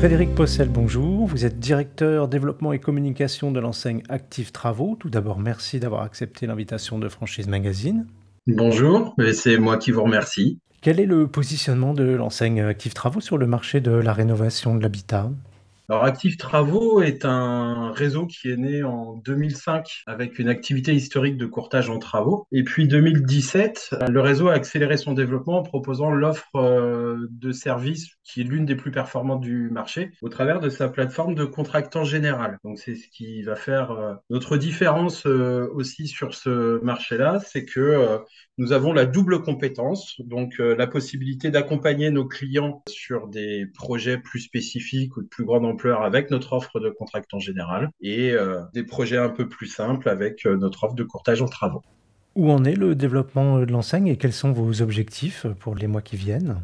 Frédéric Possel, bonjour. Vous êtes directeur développement et communication de l'enseigne Active Travaux. Tout d'abord, merci d'avoir accepté l'invitation de Franchise Magazine. Bonjour, c'est moi qui vous remercie. Quel est le positionnement de l'enseigne Active Travaux sur le marché de la rénovation de l'habitat? Alors, Active Travaux est un réseau qui est né en 2005 avec une activité historique de courtage en travaux. Et puis 2017, le réseau a accéléré son développement en proposant l'offre euh, de services qui est l'une des plus performantes du marché au travers de sa plateforme de contractant général. Donc, c'est ce qui va faire euh, notre différence euh, aussi sur ce marché-là, c'est que nous avons la double compétence, donc la possibilité d'accompagner nos clients sur des projets plus spécifiques ou de plus grande ampleur avec notre offre de contractant général et euh, des projets un peu plus simples avec euh, notre offre de courtage en travaux. Où en est le développement de l'enseigne et quels sont vos objectifs pour les mois qui viennent?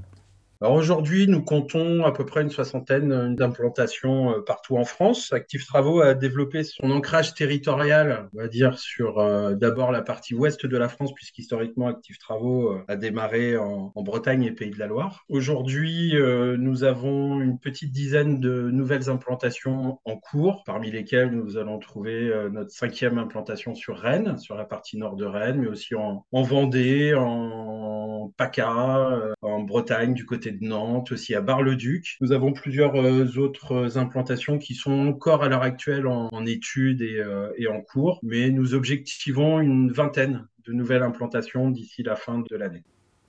Alors aujourd'hui, nous comptons à peu près une soixantaine d'implantations euh, partout en France. Active Travaux a développé son ancrage territorial, on va dire, sur euh, d'abord la partie ouest de la France, puisqu'historiquement Active Travaux euh, a démarré en, Bretagne et Pays de la Loire. Aujourd'hui, nous avons une petite dizaine de nouvelles implantations en cours, parmi lesquelles nous allons trouver notre cinquième implantation sur Rennes, sur la partie nord de Rennes, mais aussi en, en Vendée, en PACA, en Bretagne, du côté de Nantes, aussi à Bar-le-Duc. Nous avons plusieurs euh, autres implantations qui sont encore à l'heure actuelle en, études euh, et, en cours, mais nous objectivons une vingtaine de nouvelles implantations d'ici la fin de l'année.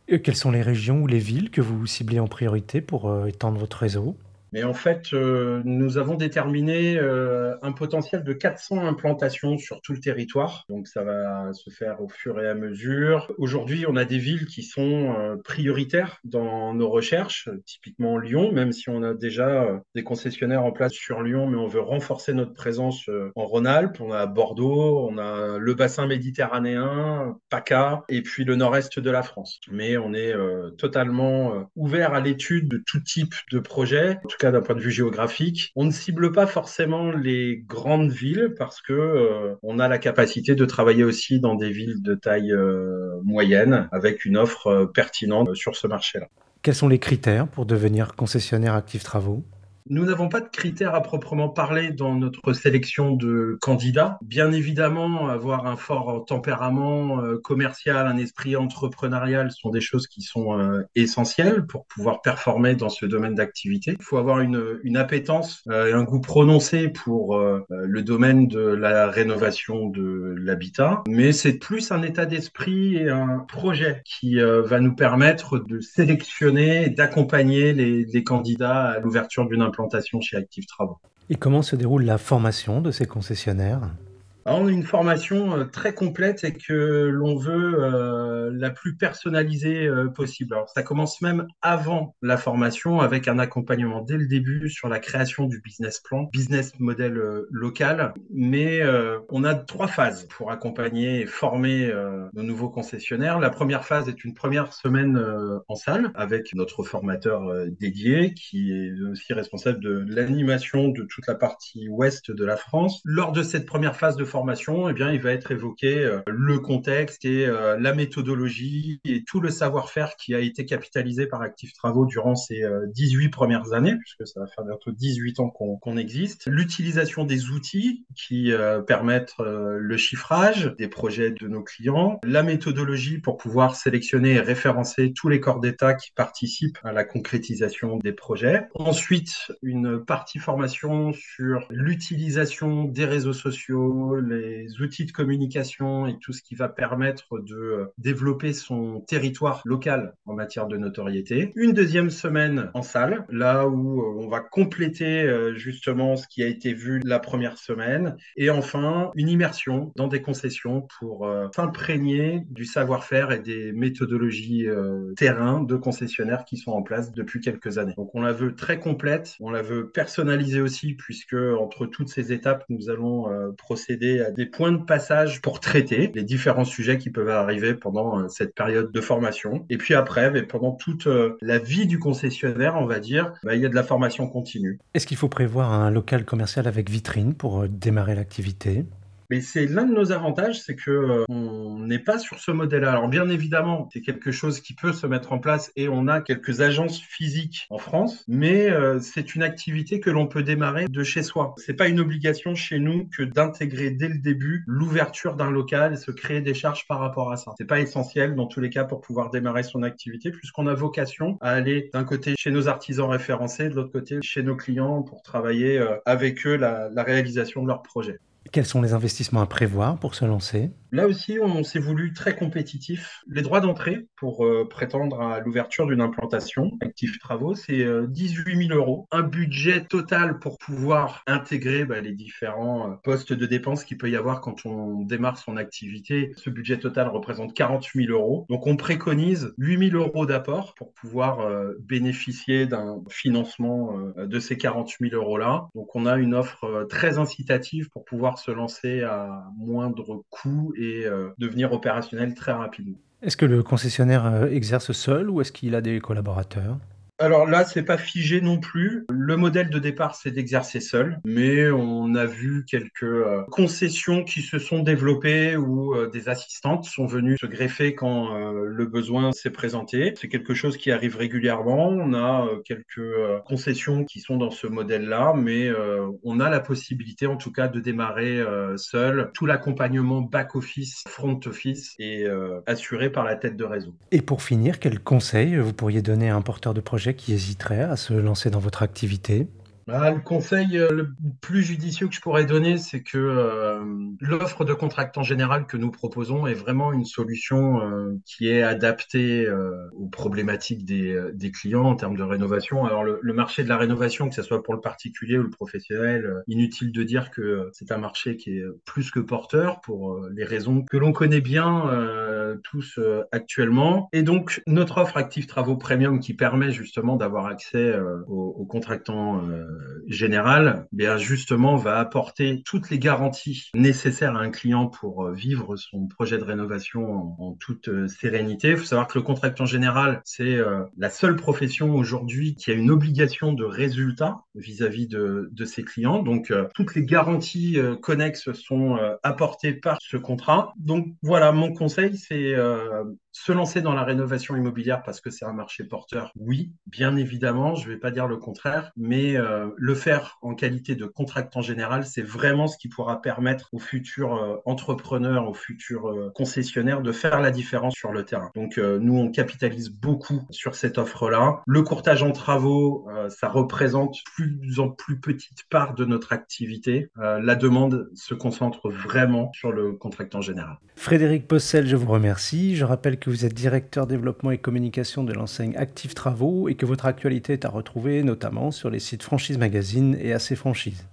Quelles sont les régions ou les villes que vous ciblez en priorité pour euh, étendre votre réseau? Mais en fait, euh, nous avons déterminé euh, un potentiel de 400 implantations sur tout le territoire. Donc ça va se faire au fur et à mesure. Aujourd'hui, on a des villes qui sont euh, prioritaires dans nos recherches, typiquement Lyon, même si on a déjà des concessionnaires en place sur Lyon, mais on veut renforcer notre présence en Rhône-Alpes. On a Bordeaux, on a le bassin méditerranéen, PACA, et puis le nord-est de la France. Mais on est totalement ouvert à l'étude de tout type de projet cas d'un point de vue géographique. On ne cible pas forcément les grandes villes parce que euh, on a la capacité de travailler aussi dans des villes de taille euh, moyenne avec une offre euh, pertinente sur ce marché-là. Quels sont les critères pour devenir concessionnaire actif travaux? Nous n'avons pas de critères à proprement parler dans notre sélection de candidats. Bien évidemment, avoir un fort tempérament euh, commercial, un esprit entrepreneurial sont des choses qui sont euh, essentielles pour pouvoir performer dans ce domaine d'activité. Il faut avoir une, une appétence euh, et un goût prononcé pour le domaine de la rénovation de l'habitat, mais c'est plus un état d'esprit et un projet qui va nous permettre de sélectionner, d'accompagner les, les candidats à l'ouverture d'une Et comment se déroule la formation de ces concessionnaires? On a une formation euh, très complète et que l'on veut euh, la plus personnalisée euh, possible. Alors, ça commence même avant la formation avec un accompagnement dès le début sur la création du business plan, business model local. Mais on a trois phases pour accompagner et former nos nouveaux concessionnaires. La première phase est une première semaine en salle avec notre formateur dédié qui est aussi responsable de l'animation de toute la partie ouest de la France. Lors de cette première phase de formation, formation, eh bien, il va être évoqué euh, le contexte et euh, la méthodologie et tout le savoir-faire qui a été capitalisé par Active Travaux durant ces 18 euh, premières années, puisque ça va faire bientôt 18 ans qu'on existe. L'utilisation des outils qui permettent le chiffrage des projets de nos clients, la méthodologie pour pouvoir sélectionner et référencer tous les corps d'État qui participent à la concrétisation des projets. Ensuite, une partie formation sur l'utilisation des réseaux sociaux, les outils de communication et tout ce qui va permettre de euh, développer son territoire local en matière de notoriété. Une deuxième semaine en salle, là où euh, on va compléter euh, justement ce qui a été vu la première semaine. Et enfin, une immersion dans des concessions pour s'imprégner du savoir-faire et des méthodologies terrain de concessionnaires qui sont en place depuis quelques années. Donc on la veut très complète, on la veut personnaliser aussi puisque entre toutes ces étapes, nous allons procéder des points de passage pour traiter les différents sujets qui peuvent arriver pendant euh, cette période de formation. Et puis après, mais pendant toute euh, la vie du concessionnaire, on va dire, bah, il y a de la formation continue. Est-ce qu'il faut prévoir un local commercial avec vitrine pour euh, démarrer l'activité? Mais c'est l'un de nos avantages, c'est que euh, on n'est pas sur ce modèle-là. Alors bien évidemment, c'est quelque chose qui peut se mettre en place et on a quelques agences physiques en France, mais euh, c'est une activité que l'on peut démarrer de chez soi. C'est pas une obligation chez nous que d'intégrer dès le début l'ouverture d'un local et se créer des charges par rapport à ça. C'est pas essentiel dans tous les cas pour pouvoir démarrer son activité puisqu'on a vocation à aller d'un côté chez nos artisans référencés, de l'autre côté chez nos clients pour travailler euh, avec eux la, la réalisation de leurs projets. Quels sont les investissements à prévoir pour se lancer? Là aussi, on s'est voulu très compétitif. Les droits d'entrée pour euh, prétendre à l'ouverture d'une implantation, actif travaux, c'est 18 000 euros. Un budget total pour pouvoir intégrer bah, les différents euh, postes de dépenses qu'il peut y avoir quand on démarre son activité. Ce budget total représente 40 000 euros. Donc on préconise 8 000 euros d'apport pour pouvoir euh, bénéficier d'un financement de ces 40 000 euros-là. Donc on a une offre très incitative pour pouvoir se lancer à moindre coût et euh, devenir opérationnel très rapidement. Est-ce que le concessionnaire euh, exerce seul ou est-ce qu'il a des collaborateurs? Alors là, c'est pas figé non plus. Le modèle de départ, c'est d'exercer seul, mais on a vu quelques euh, concessions qui se sont développées où euh, des assistantes sont venues se greffer quand euh, le besoin s'est présenté. C'est quelque chose qui arrive régulièrement. On a quelques concessions qui sont dans ce modèle-là, mais on a la possibilité, en tout cas, de démarrer seul. Tout l'accompagnement back-office, front-office est assuré par la tête de réseau. Et pour finir, quel conseil vous pourriez donner à un porteur de projet qui hésiterait à se lancer dans votre activité bah, le conseil euh, le plus judicieux que je pourrais donner, c'est que euh, l'offre de contractant général que nous proposons est vraiment une solution euh, qui est adaptée aux problématiques des, des, clients en termes de rénovation. Alors le, le, marché de la rénovation, que ce soit pour le particulier ou le professionnel, inutile de dire que c'est un marché qui est plus que porteur pour les raisons que l'on connaît bien tous actuellement. Et donc notre offre Active Travaux Premium qui permet justement d'avoir accès aux, aux contractants général, bien justement, va apporter toutes les garanties nécessaires à un client pour euh, vivre son projet de rénovation en, toute euh, sérénité. Il faut savoir que le contractant général, c'est euh, la seule profession aujourd'hui qui a une obligation de résultat vis-à-vis de, de, ses clients. Donc, toutes les garanties connexes sont apportées par ce contrat. Donc, voilà, mon conseil, c'est se lancer dans la rénovation immobilière parce que c'est un marché porteur, oui, bien évidemment, je ne vais pas dire le contraire, mais euh, le faire en qualité de contractant général, c'est vraiment ce qui pourra permettre aux futurs euh, entrepreneurs, aux futurs euh, concessionnaires de faire la différence sur le terrain. Donc nous, on capitalise beaucoup sur cette offre-là. Le courtage en travaux, ça représente plus en plus petite part de notre activité. la demande se concentre vraiment sur le contractant général. Frédéric Possel, je vous remercie. Je rappelle que vous êtes directeur développement et communication de l'enseigne Active Travaux et que votre actualité est à retrouver notamment sur les sites Franchise Magazine et AC Franchise.